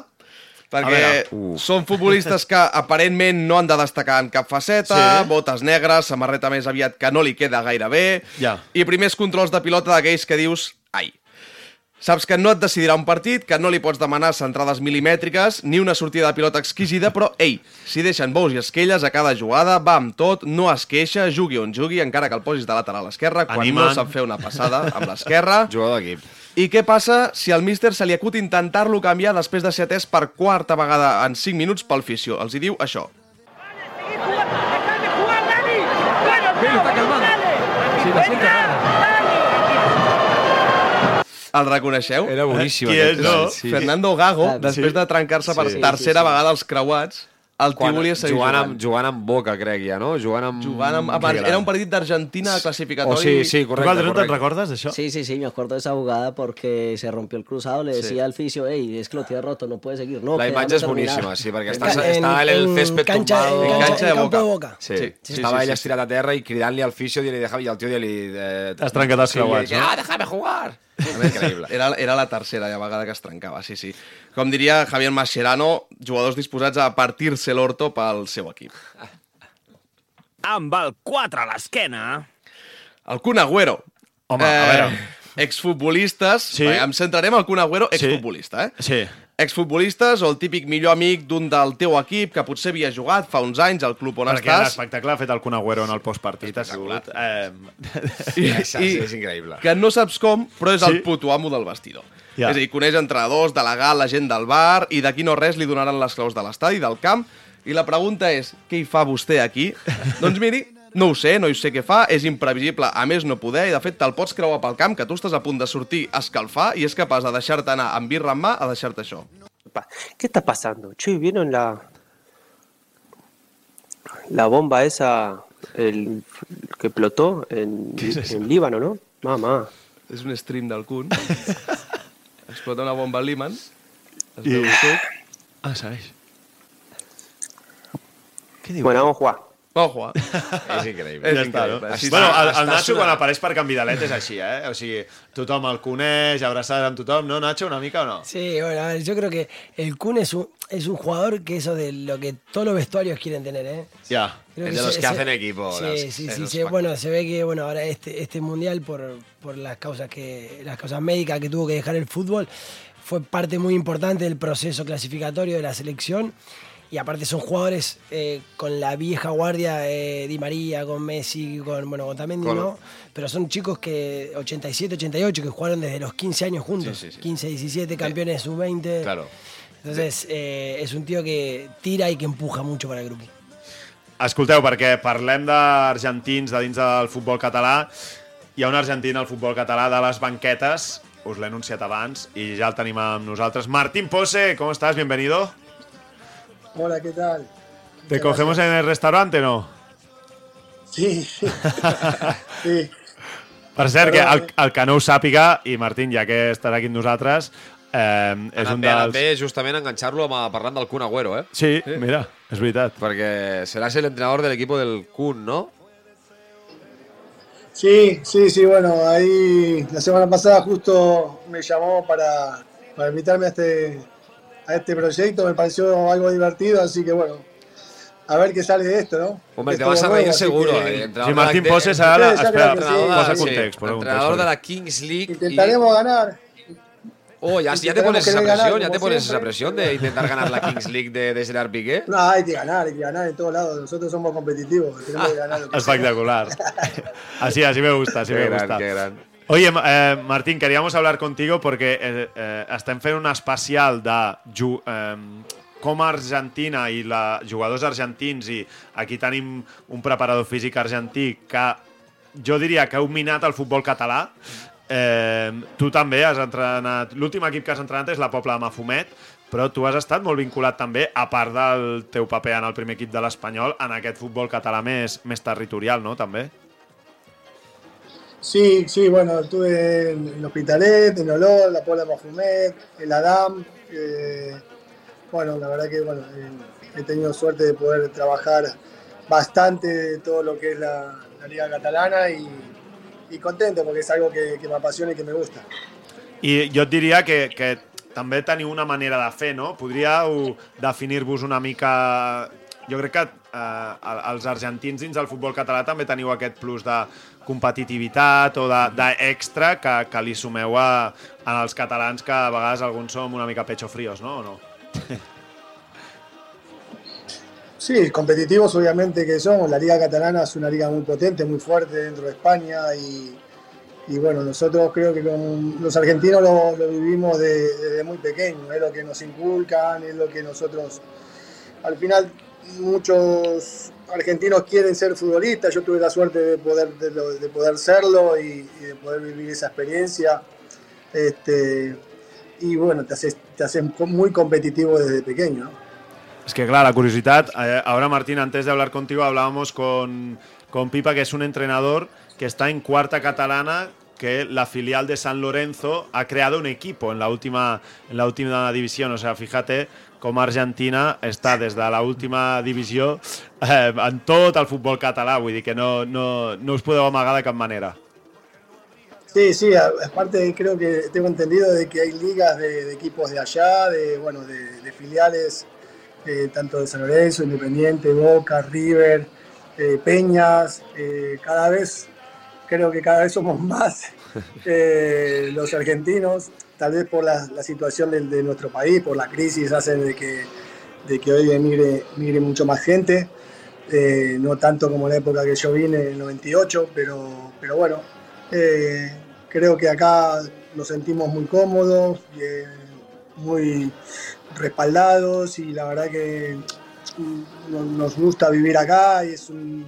Perquè són futbolistes que aparentment no han de destacar en cap faceta, Sí. botes negres, samarreta més aviat que no li queda gaire bé, Ja. i primers controls de pilota d'aquells que dius, ai, Saps que no et decidirà un partit, que no li pots demanar centrades milimètriques ni una sortida de pilota exquisida, però, ei, si deixen bous i esquelles a cada jugada, va amb tot, no es queixa, jugui on jugui, encara que el posis de lateral esquerre, quan Animant. no sap fer una passada amb l'esquerra. [LAUGHS] Jugador d'equip. I què passa si al míster se li acut intentar-lo canviar després de ser atès per quarta vegada en 5 minuts pel fisio? Els hi diu això. El reconeixeu? Era boníssim Qui aquest és, no? sí. Fernando Gago, després de trencar-se per Sí, sí, tercera sí. vegada els creuats, el tio Quan, volia seguir jugant, jugant. amb, jugant amb Boca, crec, ja, no? Jugant amb... Jugant amb, amb, era un partit d'Argentina clasificatori. Oh, sí, sí, correcte, Calderón, ¿te correcte. recuerdas de eso? Sí, sí, sí, me acuerdo de esa jugada porque se rompió el cruzado, le Sí. decía al fisio, hey, es que lo tiene roto, no puede seguir. No, La que imatge és déjame terminar". boníssima, sí, perquè En està, en- el en césped cancha- tumbado. en cancha- en campo de Boca. Sí, Sí, sí, estava sí, ell sí. estirat a terra i cridant-li al fisio i li deixava, i el tio li... Eh, T'has trencat els sí, creuats, que, no? Ah, déjame jugar! Increïble. Era, era la tercera ja vegada que es trencava, sí, sí. Com diria Javier Mascherano, jugadors disposats a partir-se l'orto pel seu equip. Amb el 4 a l'esquena... El Kun Agüero. Home, a veure. Exfutbolistes. Sí. Bé, em centrarem al Kun Agüero, exfutbolista, eh? Sí. Exfutbolistes o el típic millor amic d'un del teu equip que potser havia jugat fa uns anys al club on Perquè estàs. l'espectacle ha fet el Kun Agüero en el postpartit ha sigut... Eh... [LAUGHS] I, sí, és increïble. Que no saps com, però és Sí? el puto amo del vestidor. Ja. És a dir, coneix entrenadors, delegat, la gent del bar, i d'aquí no res li donaran les claus de l'estadi, del camp, i la pregunta és, què hi fa vostè aquí? [LAUGHS] doncs miri, no ho sé, no hi sé què fa, és imprevisible, a més no poder, i de fet te'l pots creuar pel camp, que tu estàs a punt de sortir a escalfar, i és capaç de deixar-te anar amb birra en mà a deixar-te això. ¿Qué está pasando? Che, ¿vieron la la bomba esa el, que explotó en, en Líbano, no? Mamá. És un stream del Kun. [LAUGHS] Explota una bomba al Líman. Es veu un suc. Ah, segueix. Bueno, vamos a jugar. A jugar. [LAUGHS] És increïble. Ja està, no? Així bueno, el, el Nacho quan apareix per Canvidalet és així, eh? O sigui, tothom el coneix, abraçades amb tothom, no, Nacho, una mica o no? Sí, bueno, a ver, yo creo que el Kun es un, es un jugador que eso de lo que todos los vestuarios quieren tener, ¿eh? Ya, Creo es de se- los que se- hacen equipo. Sí, sí, sí, los sí, pack- Bueno, se ve que bueno ahora este, este mundial por, por las causas que las causas médicas que tuvo que dejar el fútbol fue parte muy importante del proceso clasificatorio de la selección y aparte son jugadores eh, con la vieja guardia eh, Di María, con Messi, con, bueno, con Tamendi, Con- ¿no? Pero son chicos que 87, 88 que jugaron desde los 15 años juntos. Sí, sí, sí. 15, 17, campeones sub-20. Claro. Entonces, eh, es un tío que tira y que empuja mucho para el grupo. Escolteu, perquè parlem d'argentins de dins del futbol català. Hi ha un argentí al futbol català de les banquetes, us l'he anunciat abans, i ja el tenim amb nosaltres. Martín Pose, ¿cómo estás? Bienvenido. Hola, ¿qué tal? ¿Te cogemos en el restaurante o no? Sí, sí. [LAUGHS] sí. Per cert, que el, el que no ho sàpiga, i Martín, ja que estarà aquí amb nosaltres, eh, és És un bé, dels... bé justament enganxar-lo amb, parlant del Kun Agüero, eh? Sí, mira, és veritat. Perquè seràs el entrenador del equipo del Kun, ¿no? Sí, sí, sí, bueno, ahí la semana pasada justo me llamó para, para invitarme a este, a este proyecto, me pareció algo divertido, así que bueno, a ver qué sale de esto, ¿no? Hombre, te vas a reír seguro. que- eh, la- Martín Poses Espera, sí. entrenador de posa la- sí, context. posa entrenador context. de la Kings League. y- Intentaremos ganar. Oh, ya, ya te pones esa ganar, presión, ya te pones siempre. esa presión de intentar ganar la Kings League de, de Gerard Piqué. No, hay que ganar, hay que ganar en todos lados. Nosotros somos competitivos, tenemos que ganar lo que [LAUGHS] sea. Espectacular. Así, así me gusta, así Qué me gran, gusta. qué gran. Oye, eh, Martín, queríamos hablar contigo porque eh, eh, estem fent un especial de ju eh, com Argentina i la, jugadors argentins i aquí tenim un preparador físic argentí que jo diria que ha minat el futbol català. Eh, tu també has entrenat... L'últim equip que has entrenat és la Pobla de Mafumet, però tu has estat molt vinculat també, a part del teu paper en el primer equip de l'Espanyol, en aquest futbol català més, més territorial, no?, també? Sí, sí, bueno, estuve en, en Hospitalet, en Olor, la Pola de Mafumet, el Adam. eh, bueno, la verdad que bueno, eh, he tenido suerte de poder trabajar bastante de todo lo que es la, la Liga Catalana y, y contento porque es algo que, que me apasiona y que me gusta. I jo et diria que, que també teniu una manera de fer, no? Podríeu definir-vos una mica... Jo crec que eh, els argentins dins del futbol català també teniu aquest plus de competitivitat o de- d'extra de, que, que li sumeu a, a els catalans que a vegades alguns una mica pecho fríos, no? No? Sí, competitivos obviamente que somos. La liga catalana es una liga muy potente, muy fuerte dentro de España y, y bueno, nosotros creo que con los argentinos lo, lo vivimos de- desde muy pequeño, es lo que nos inculcan, es lo que nosotros, al final muchos argentinos quieren ser futbolistas, yo tuve la suerte de poder, de, poder serlo y, de poder vivir esa experiencia. Este, y bueno, te haces, te haces muy competitivo desde pequeño. Es que, claro, la curiosidad. eh, ahora, Martín, antes de hablar contigo, hablábamos con, con Pipa, que es un entrenador que está en cuarta catalana, que la filial de San Lorenzo ha creado un equipo en la última, en la última división. O sea, fíjate com Argentina està des de la última divisió eh, en tot el futbol català. Vull dir que no, no, no us podeu amagar de cap manera. Sí, sí, aparte creo que tengo entendido de que hay ligas de, equipos de allá, de bueno, de, filiales, eh, tanto de San Lorenzo, Independiente, Boca, River, eh, Peñas, eh, cada vez, creo que cada vez somos [LAUGHS] más los argentinos, tal vez por la, la situación de, nuestro país, por la crisis, hacen de que, de que hoy emigre, migre mucho más gente, eh, no tanto como en la época que yo vine, en el 98, pero, pero bueno, eh, creo que acá nos sentimos muy cómodos, muy respaldados y la verdad que no- nos gusta vivir acá y es un,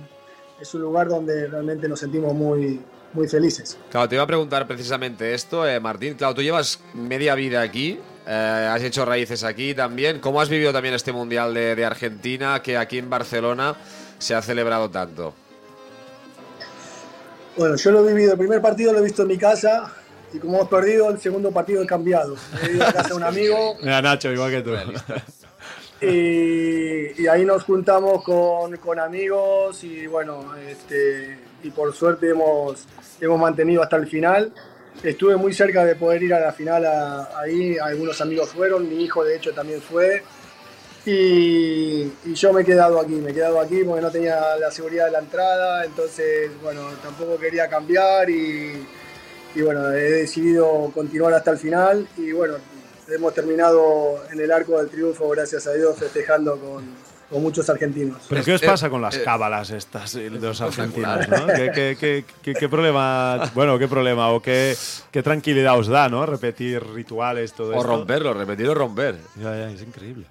es un lugar donde realmente nos sentimos muy, muy felices. Claro, te iba a preguntar precisamente esto, eh, Martín. Claro, tú llevas media vida aquí, eh, has hecho raíces aquí también. ¿Cómo has vivido también este Mundial de, de Argentina que aquí en Barcelona se ha celebrado tanto? Bueno, yo lo he vivido, el primer partido lo he visto en mi casa y como hemos perdido, el segundo partido he cambiado. He ido a casa de un amigo [LAUGHS] Mira, Nacho, igual que tú. y, y ahí nos juntamos con, con amigos y bueno, este, y por suerte hemos, hemos mantenido hasta el final. Estuve muy cerca de poder ir a la final a- ahí, algunos amigos fueron, mi hijo de hecho también fue. Y, y yo me he quedado aquí, me he quedado aquí porque no tenía la seguridad de la entrada, entonces bueno, tampoco quería cambiar y, y bueno, he decidido continuar hasta el final y bueno, hemos terminado en el arco del triunfo, gracias a Dios, festejando con, con muchos argentinos. ¿Pero qué os pasa con las cábalas estas eh, de los argentinos? ¿no? ¿Qué, qué- qué- qué- qué problema, bueno, qué problema o qué, qué tranquilidad os da, ¿no? Repetir rituales, todo O esto. romperlo, repetir o romper. Ya, ya, es increíble.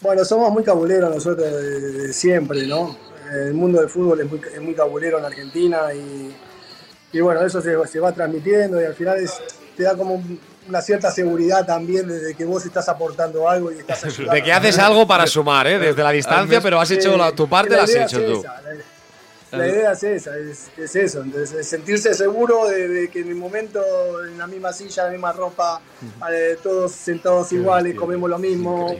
Bueno, somos muy cabuleros nosotros de, de siempre, ¿no? El mundo del fútbol es muy, es muy cabulero en Argentina y, y bueno, eso se, se va transmitiendo y al final es- te da como un- una cierta seguridad también de que vos estás aportando algo y estás [LAUGHS] ayudando. De que haces algo para sumar, ¿eh? Desde la distancia, pero has hecho la- tu parte, la has hecho tú. esa, la- idea es esa, es, es eso, entonces es sentirse seguro de, de que en el momento, en la misma silla, la misma ropa, eh, todos sentados iguales, comemos lo mismo.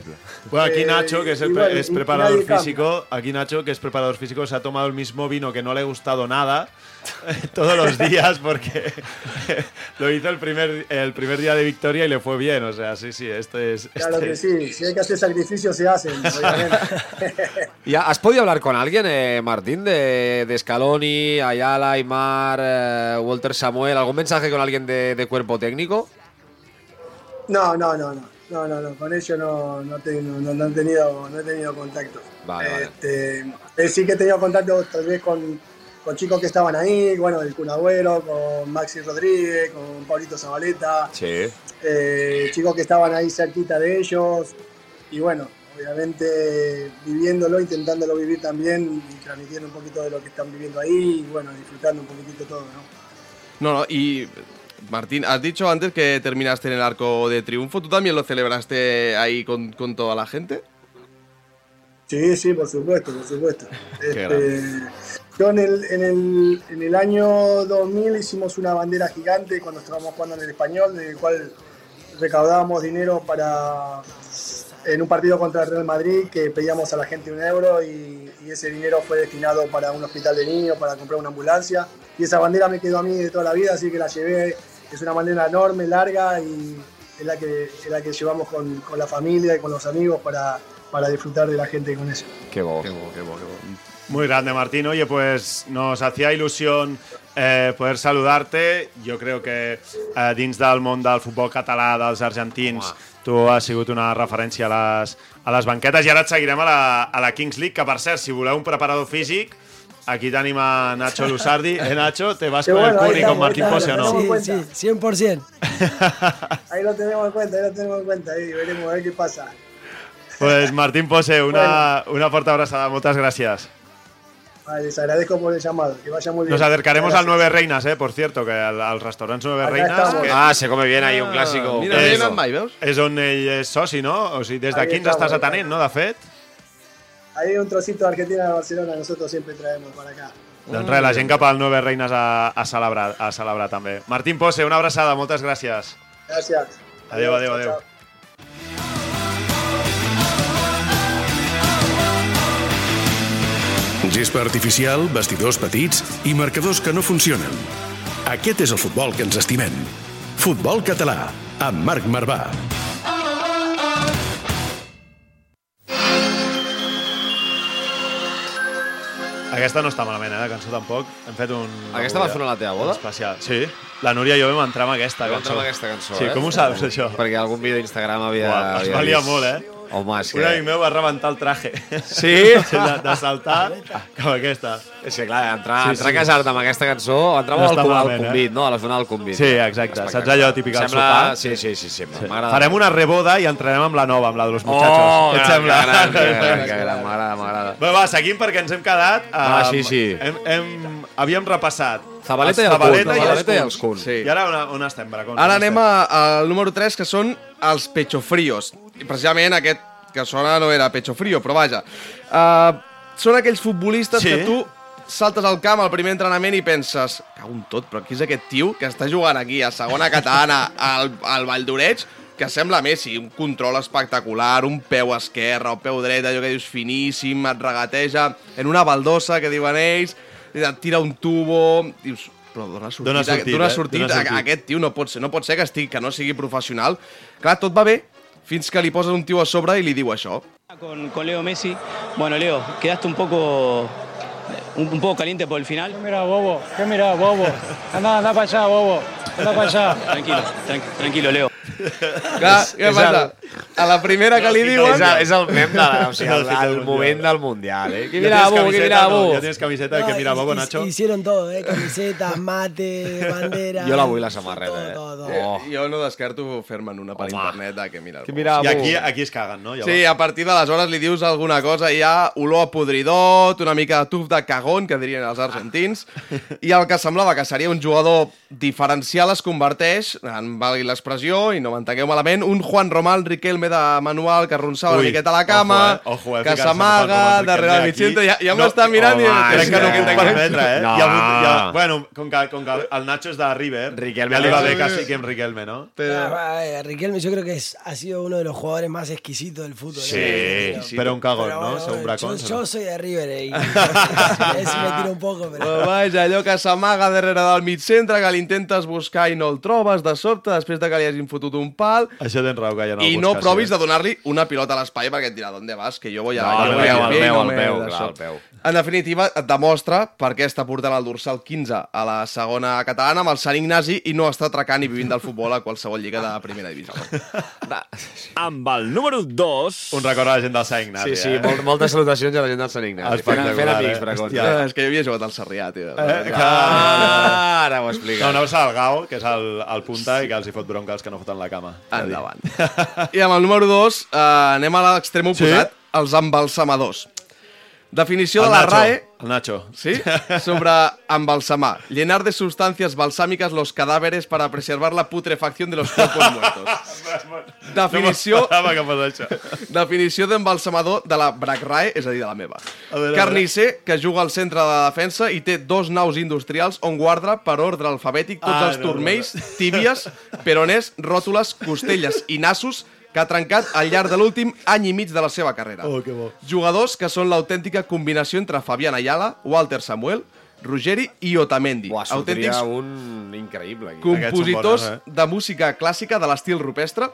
Bueno, aquí Eh, Nacho, que es, el bueno, es preparador físico, aquí Nacho, que es preparador físico, se ha tomado el mismo vino que no le ha gustado nada [LAUGHS] todos los días porque [LAUGHS] lo hizo el primer, el primer día de victoria y le fue bien. O sea, sí, sí, esto es... Claro este que es- sí, si hay que hacer sacrificios se hacen. [LAUGHS] ¿Y has podido hablar con alguien, eh, Martín, de, de Scaloni, Ayala, Aymar, eh, Walter Samuel? ¿Algún mensaje con alguien de, de cuerpo técnico? No, no, no, no, no, no, no, con ellos no, no, no, no he tenido, no he tenido contacto. Vale, vale. Este, eh, sí que he tenido contacto tal vez con, con chicos que estaban ahí, bueno, el Kun Agüero, con Maxi Rodríguez, con Paulito Zabaleta, Sí. eh, chicos que estaban ahí cerquita de ellos y bueno, obviamente viviéndolo, intentándolo vivir también y transmitiendo un poquito de lo que están viviendo ahí y bueno, disfrutando un poquitito todo, ¿no? No, no, y Martín, has dicho antes que terminaste en el arco de triunfo. ¿Tú también lo celebraste ahí con, con toda la gente? Sí, sí, por supuesto, por supuesto. [LAUGHS] Este, yo en el, en, el, en el año 2000 hicimos una bandera gigante cuando estábamos jugando en el español, del cual recaudábamos dinero para en un partido contra el Real Madrid que pedíamos a la gente un euro y, y ese dinero fue destinado para un hospital de niños, para comprar una ambulancia. Y esa bandera me quedó a mí de toda la vida, así que la llevé. Es una bandera enorme, larga y es la que, es la que llevamos con, con la familia y con los amigos para, para disfrutar de la gente con eso. Qué bo. Qué bo, qué bo, qué bo. Muy grande, Martín. Oye, pues nos hacía ilusión eh, poder saludarte. Jo crec que eh, dins del món del futbol català, dels argentins, tu has sigut una referència a les, a les banquetes i ara et seguirem a la, a la Kings League, que per cert, si voleu un preparador físic, aquí tenim a Nacho Lusardi. Eh, Nacho? ¿Te vas con el bueno, ahí Kun y está, con Martín o no? Sí, sí, 100%. [LAUGHS] Ahí lo tenemos en cuenta, ahí lo tenemos en cuenta, ahí veremos a ver qué pasa. Pues Martín Pose, una, una forta abraçada. Moltes gràcies. Vale, les agradezco por el llamado, que vaya muy bien. Nos acercaremos al. Nueve Reinas, eh, por cierto, que al, al restaurant Nueve Acá Reinas... estamos. Que Ah, se come bien ahí, un clásico. Mira, no he anat mai, veus? és on ell és soci, no? O sigui, des Ahí d'aquí ens estamos, estàs ahí atenent, no, de fet? Ahí un trocito de Argentina de Barcelona, nosotros siempre traemos para acá. Doncs res, la gent cap al Nueve Reines a, a, celebrar, a celebrar també. Martín Pose, una abraçada, moltes gràcies. Gracias. Adéu, adéu, chao, adéu. chao. Gespa artificial, vestidors petits i marcadors que no funcionen. Aquest és el futbol que ens estimem. Futbol català, amb Marc Marvà. Aquesta no està malament, eh, de cançó tampoc. Hem fet un... Aquesta va sonar a la teva boda? Especial. Sí, la Núria i jo vam entrar amb aquesta Vam cançó. entrar amb aquesta cançó, Sí, eh? com ho saps, això? Perquè algun vídeo d'Instagram havia... Uah, es havia valia vist. molt, eh? Home, és que... Un amic meu va rebentar el traje. Sí? [LAUGHS] de, de saltar com aquesta. És que clar, entrar, Sí, sí, entrar sí. a casar-te amb aquesta cançó, entrava No al, està al malament, eh? convit, no? A la zona del convit. Sí, exacte. Saps allò típic al Sembla... sopar? Sí, sí, sí, sí. M'agrada. Farem una reboda i entrarem amb la nova, amb la de los muchachos. Oh, Què et gran, sembla? que gran, que [LAUGHS] gran, que gran, m'agrada, m'agrada. Bé, va, seguim perquè ens hem quedat... Ah, amb- sí, sí. Hem, hem, havíem repassat Zabaleta i el Kun, Zabaleta i els Kun. Sí. I ara on, on estem, Bracons? Ara anem a- al número 3, que són els pechofríos. Precisament aquest que sona no era pecho frío, però vaja. Uh, són aquells futbolistes Sí. que tu saltes al camp al primer entrenament i penses cago en tot, però qui és aquest tio que està jugant aquí a segona catalana al, al Vall d'Oreig que sembla Messi, un control espectacular, un peu esquerre, un peu dret, allò que dius finíssim, et regateja en una baldosa, que diuen ells, i et tira un tubo, dius, però dona sortit, Dona sortit, dona eh? sortit, Dona sortit. a- aquest tio no pot ser, no pot ser que, estigui, que no sigui professional. Clar, tot va bé, fins que li poses un tio a sobre i li diu això. Con, con Leo Messi. Bueno, Leo, quedaste un poco, un, un poco caliente por el final. Mira, bobo, ¿qué mira, bobo? Anda, anda para allá, bobo. Anda para allá. Tranquilo, tranqui- tranquilo, Leo. Clar, què passa? A la primera que li diuen... És, el- és el mem de o sigui, el, el moment del Mundial, eh? Que mira, Bobo, que mira, Bobo. Ja tens camiseta de que mira, Bobo, Nacho. Hicieron todo, ¿eh? Camisetas, mate, [LAUGHS] bandera. Jo la vull, la samarreta, eh? Oh. Jo no descarto fer-me'n una per internet de que mira... Que mira, I aquí, aquí es caguen, no? Sí, a partir d'aleshores li dius alguna cosa i hi ha olor a podridot, una mica de tuf de cagón, que dirien els argentins, i el que semblava que seria un jugador diferencial es converteix, en valgui l'expressió, i no m'entengueu malament, un Juan Román Riquelme de manual que arronsava Ui, una miqueta a la cama, ojo, eh, ojo, eh, que s'amaga darrere del mig centre, ja, ja No, m'està mirant i... home, crec és que no puc permetre, eh? Bueno, com que, com que el Nacho és de River, Riquelme ja li va no. bé que sí que amb Riquelme, ¿no? Ah, eh, Riquelme yo creo que es, ha sido uno de los jugadores más exquisitos del fútbol. Sí, ¿eh? sí, pero un cagón, Pero ¿no? bueno, Según yo, Bracón. yo soy de River eh, y [LAUGHS] ese me tira un poco. Però vaja, allò que s'amaga darrere del mig centre, que l'intentes buscar i no el trobes de sobte, després de que li hagin fotut un pal, Això tens raó, que hi ha i no provis eh? de donar-li una pilota a l'espai perquè et dirà d'on vas, que jo voy a... No, al voy peu, al peu, no clar, al peu. En definitiva, et demostra per què està portant el dorsal 15 a la segona catalana amb el Sant Ignasi i no està atracant i vivint del futbol a qualsevol lliga de primera divisió. Amb el número 2... Un record a la gent del Sant Ignasi, Sí, sí, eh? molt, moltes salutacions a la gent del Sant Ignasi. Fent, Espectacular, fent amics, eh? Bracón. Hòstia. Ah, és que jo havia jugat al Sarrià, tio. Eh, clar. Ah, ara ho explica. No, aneu-se al Gao, que és el, el punta, i que els hi fot bronca els que no foten la cama. Endavant. I amb el número 2 eh, anem a l'extrem oposat, els embalsamadors. Definició El de la Nacho, RAE El Nacho. ¿Sí? [LAUGHS] Sobre embalsamar. Llenar de sustancias balsámicas los cadáveres para preservar la putrefacción de los cuerpos [LAUGHS] muertos. Definició... No que això. Definició d'embalsamador de la BRACRAE, és a dir, de la meva. A veure, a Carnisser, que juga al centre de la defensa i té dos naus industrials on guarda per ordre alfabètic tots Ah, els no, no, turmells, tíbies, peroners, ròtules, costelles i nassos que ha trencat al llarg de l'últim any i mig de la seva carrera. Oh, que bo. Jugadors que són l'autèntica combinació entre Fabián Ayala, Walter Samuel, Ruggeri i Otamendi. Buah, Autèntics un increïble aquí. compositors són bons, de música clàssica de l'estil rupestre.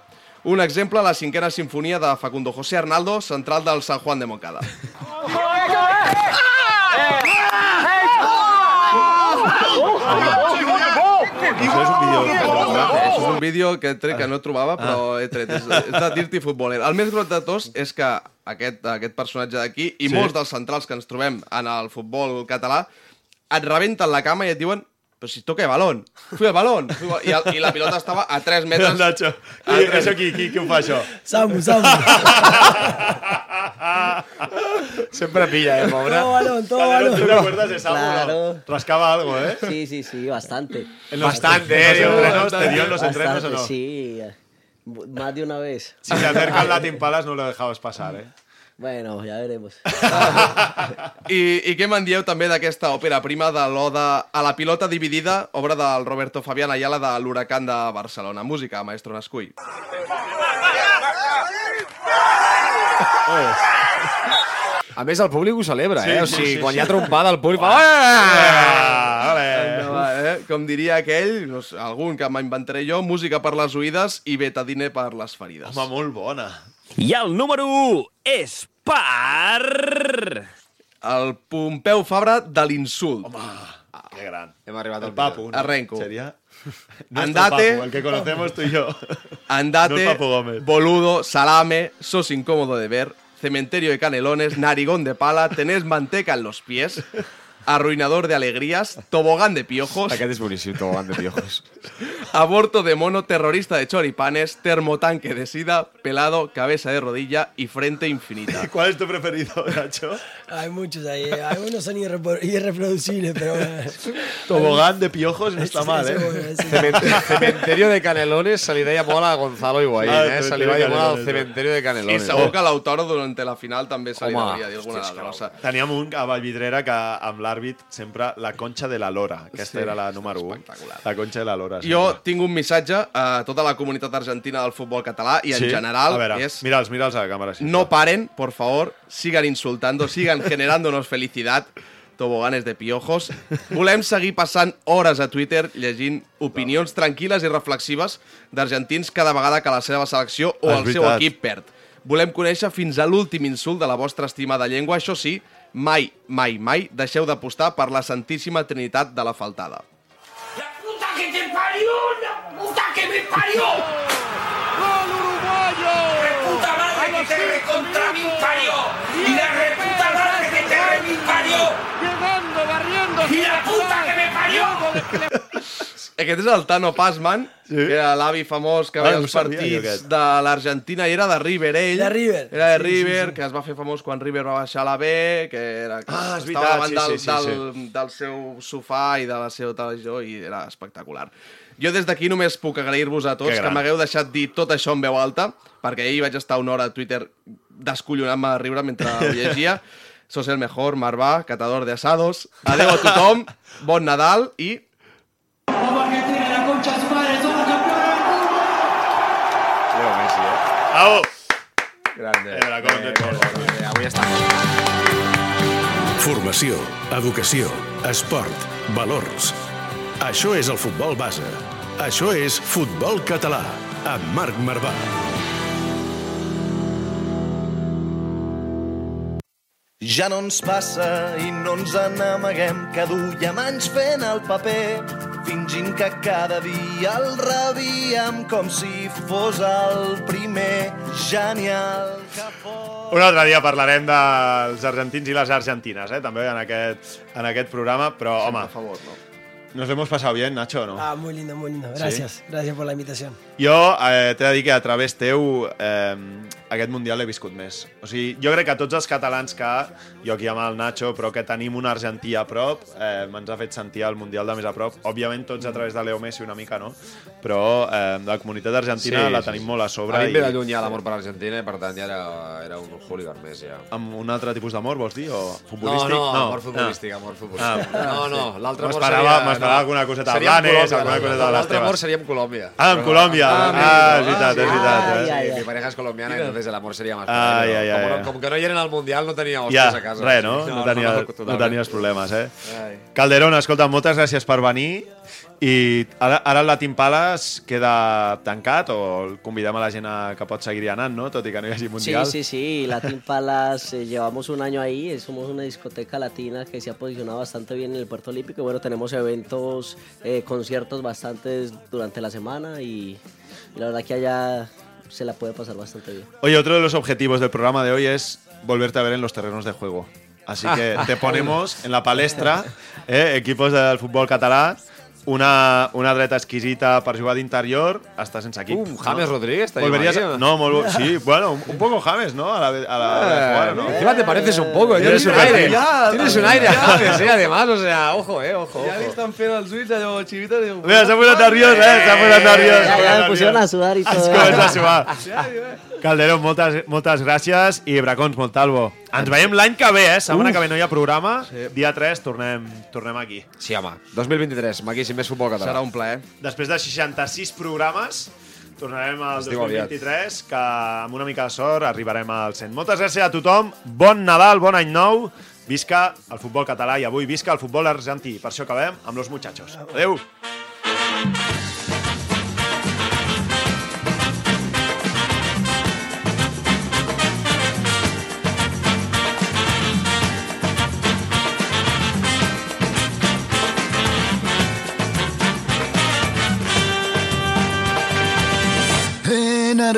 Un exemple, la cinquena sinfonia de Facundo José Arnaldo, central del San Juan de Moncada. Això és un vídeo... Això és un vídeo que he tret que no trobava, però he tret. És, és de Dirty Footballer. El més gros de tots és que aquest, aquest personatge d'aquí i Sí. molts dels centrals que ens trobem en el futbol català et rebenten la cama i et diuen però si toca el balón, fui el balón. Fui. I, el, I la pilota estava a 3 [LAUGHS] metres. El Nacho. A tres- això qui, qui, qui ho fa, això? Samu, Samu. [LAUGHS] Sempre pilla, eh, pobre. Todo balón, todo balón. ¿tú te acuerdas de Samu? Claro. no? Rascaba algo, ¿eh? Sí, sí, sí, bastante. En los- Bastante, en los eh, entrenos. ¿Te dio en los entrenos o no? Sí, más de una vez. Si se acerca al [LAUGHS] Latin Palace no lo dejabas pasar, ¿eh? Bueno, ya veremos. [LAUGHS] I, I què me'n dieu també d'aquesta òpera prima de l'Oda a la pilota dividida, obra del Roberto Fabián Ayala de l'Huracan de Barcelona. Música, maestro Nascull. A més, el públic ho celebra, Sí, eh? O sí, sigui, sí, quan sí. hi ha trompada, el públic fa... Ah, ole. Endavant, eh? Com diria aquell, no sé, algun que m'inventaré jo, música per les oïdes i betadine per les ferides. Home, molt bona. I el número 1 és per... El Pompeu Fabra de l'insult. Que gran. Hem arribat El al Papu, ¿no? Arrenco. Sería... [LAUGHS] Nuestro Andate. Papu, el que conocemos tú y yo. Andate, No Papu Gómez. boludo, salame, sos incómodo de ver, cementerio de canelones, narigón de pala, tenés manteca en los pies, arruinador de alegrías, tobogán de piojos, Aquest és boníssim, tobogán de piojos. [LAUGHS] aborto de mono, terrorista de choripanes, termotanque de sida, pelado, cabeza de rodilla y frente infinita. ¿Cuál es tu preferido, Nacho? Hay muchos ahí. eh. Algunos son irrepro- irreproducibles, pero bueno. Tobogán de piojos no está mal, ¿eh? sí. Cemen- Cementerio de Canelones se li deia molt a Gonzalo Higuaín, Ah, eh? Se li Cementerio va de al Canelones, Cementerio de I segur que l'autògraf durant la final també se li dir alguna hòstia, cosa. Teníem un a Vallvidrera que amb l'àrbit sempre la conxa de la Lora. Aquesta Sí. era la número 1. La conxa de la Lora. Jo tinc un missatge a tota la comunitat argentina del futbol català i en Sí? general A veure, és mira'ls, mira'ls a la càmera. Sí. no paren, por favor, sigan insultando, sigan [LAUGHS] generándonos felicidad, toboganes de piojos. Volem seguir passant hores a Twitter llegint opinions tranquil·les i reflexives d'argentins cada vegada que la seva selecció o És el seu equip perd. Volem conèixer fins a l'últim insult de la vostra estimada llengua, això sí, mai, mai, mai deixeu d'apostar per la Santíssima Trinitat de la Faltada. Me parió! ¡Gol uruguayo! ¡Reputa madre que te recontra mi parió! ¡Y la reputa madre que te re mi parió! Llegando, barriendo. ¡Y la puta que me parió! [LAUGHS] Aquest és el Tano Passman, sí. que era l'avi famós que Ah, veia els partits de l'Argentina i era de River, ell. De River. Era de Sí, River, sí, sí. que es va fer famós quan River va baixar a la B, que era, que Ah, estava davant sí, del, sí, sí, del, del seu sofà i de la seva televisió i era espectacular. Jo des d'aquí només puc agrair-vos a tots Que que m'hagueu deixat dir tot això en veu alta, perquè ahir vaig estar una hora a Twitter descollonant-me de riure mentre ho llegia. [LAUGHS] Sos el mejor, Marvà, catador de asados. Adeu a tothom, bon Nadal i ¡Vamos Argentina, la concha de su madre! ¡Somos campeones del mundo! Leo Messi, eh? Au! Grande. Eh, la tot. Eh, avui està. Formació, educació, esport, valors. Això és el futbol base. Això és Futbol Català, amb Marc Marvà. Ja no ens passa i no ens n'amaguem que duiem anys fent el paper, fingint que cada dia el rebíem com si fos el primer. Genial que Un altre dia parlarem dels argentins i les argentines, eh? també en aquest, en aquest programa, però, home, per favor, no? Nos hemos pasado bien, Nacho, ¿no? Ah, muy lindo, muy lindo. Gracias. Gracias por la invitación. Jo eh, t'he de dir que a través teu eh, aquest Mundial l'he viscut més. O sigui, jo crec que tots els catalans que, jo aquí amb el Nacho, però que tenim un argentí a prop, eh, ens ha fet sentir el Mundial de més a prop. Òbviament tots a través de Leo Messi una mica, no? Però eh, la comunitat argentina la tenim molt a sobre. A mi em ve de lluny ja l'amor per l'Argentina i per tant ja era, era un hooligan més ja. Amb un altre tipus d'amor, vols dir? O No, futbolístic? no, amor futbolístic, amor futbolístic. Ah. No, no, l'altre amor seria... no. alguna coseta Seria amb Blanes, alguna coseta de les L'altre teves. amor seria amb Colòmbia. Ah, amb Colòmbia. Ah, amigo, és veritat, és veritat, eh? Mi pareja es colombiana, entonces el amor sería más Ai, ai, ai, no, como que no hieren al Mundial, no tenia hòsties a casa. res, no? No, tenia, no, totalment. tenies problemes, eh? Calderón, escolta, moltes gràcies per venir i ara, ara el Latin Palace queda tancat o el convidem a la gent a, que pot seguir anant, no? Tot i que no hi hagi Sí, Mundial. sí, sí, Latin Palace, eh, llevamos un año ahí, eh, somos una discoteca latina que se ha posicionado bastante bien en el Puerto Olímpico. Bueno, tenemos eventos, eh, conciertos bastantes durante la semana y, y la verdad que allá se la puede pasar bastante bien. Oye, otro de los objetivos del programa de hoy es volverte a ver en los terrenos de juego. Así que [LAUGHS] te ponemos en la palestra, eh, equipos del futbol català, una, una dreta exquisita per jugar d'interior, està sense equip. Uh, James Rodríguez, estaria Volverías aquí, a- ¿no? No, molt sí, [LAUGHS] bueno, un, un poco James, ¿no? A la, a la hora de jugar, ¿no? Encima te pareces un poco, Tienes un aire. Ya, Tienes un aire a James, eh, además, o sea, ojo, eh, ojo. Ja li ojo. estan fent els ulls allò xivita diu... Mira, s'ha posat nerviós, eh? S'ha posat nerviós. Ya, ya me pusieron a sudar y todo. Es comença a suar. Calderón, moltes, moltes gràcies i Bracons, molt talbo. Ens veiem l'any que ve, eh? Setmana que ve no hi ha programa. Dia 3 tornem, tornem aquí. Sí, home. 2023, maquíssim, més futbol català. Serà un plaer. Després de 66 programes, tornarem al Es diu aviat. 2023, que amb una mica de sort arribarem al 100. Moltes gràcies a tothom, bon Nadal, bon any nou, visca el futbol català i avui visca el futbol argentí. Per això acabem amb los muchachos. Adeu! En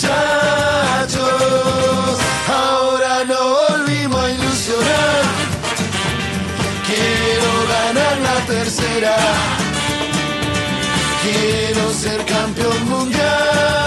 Muchachos, ahora no volvimos a ilusionar. Quiero ganar la tercera. Quiero ser campeón mundial.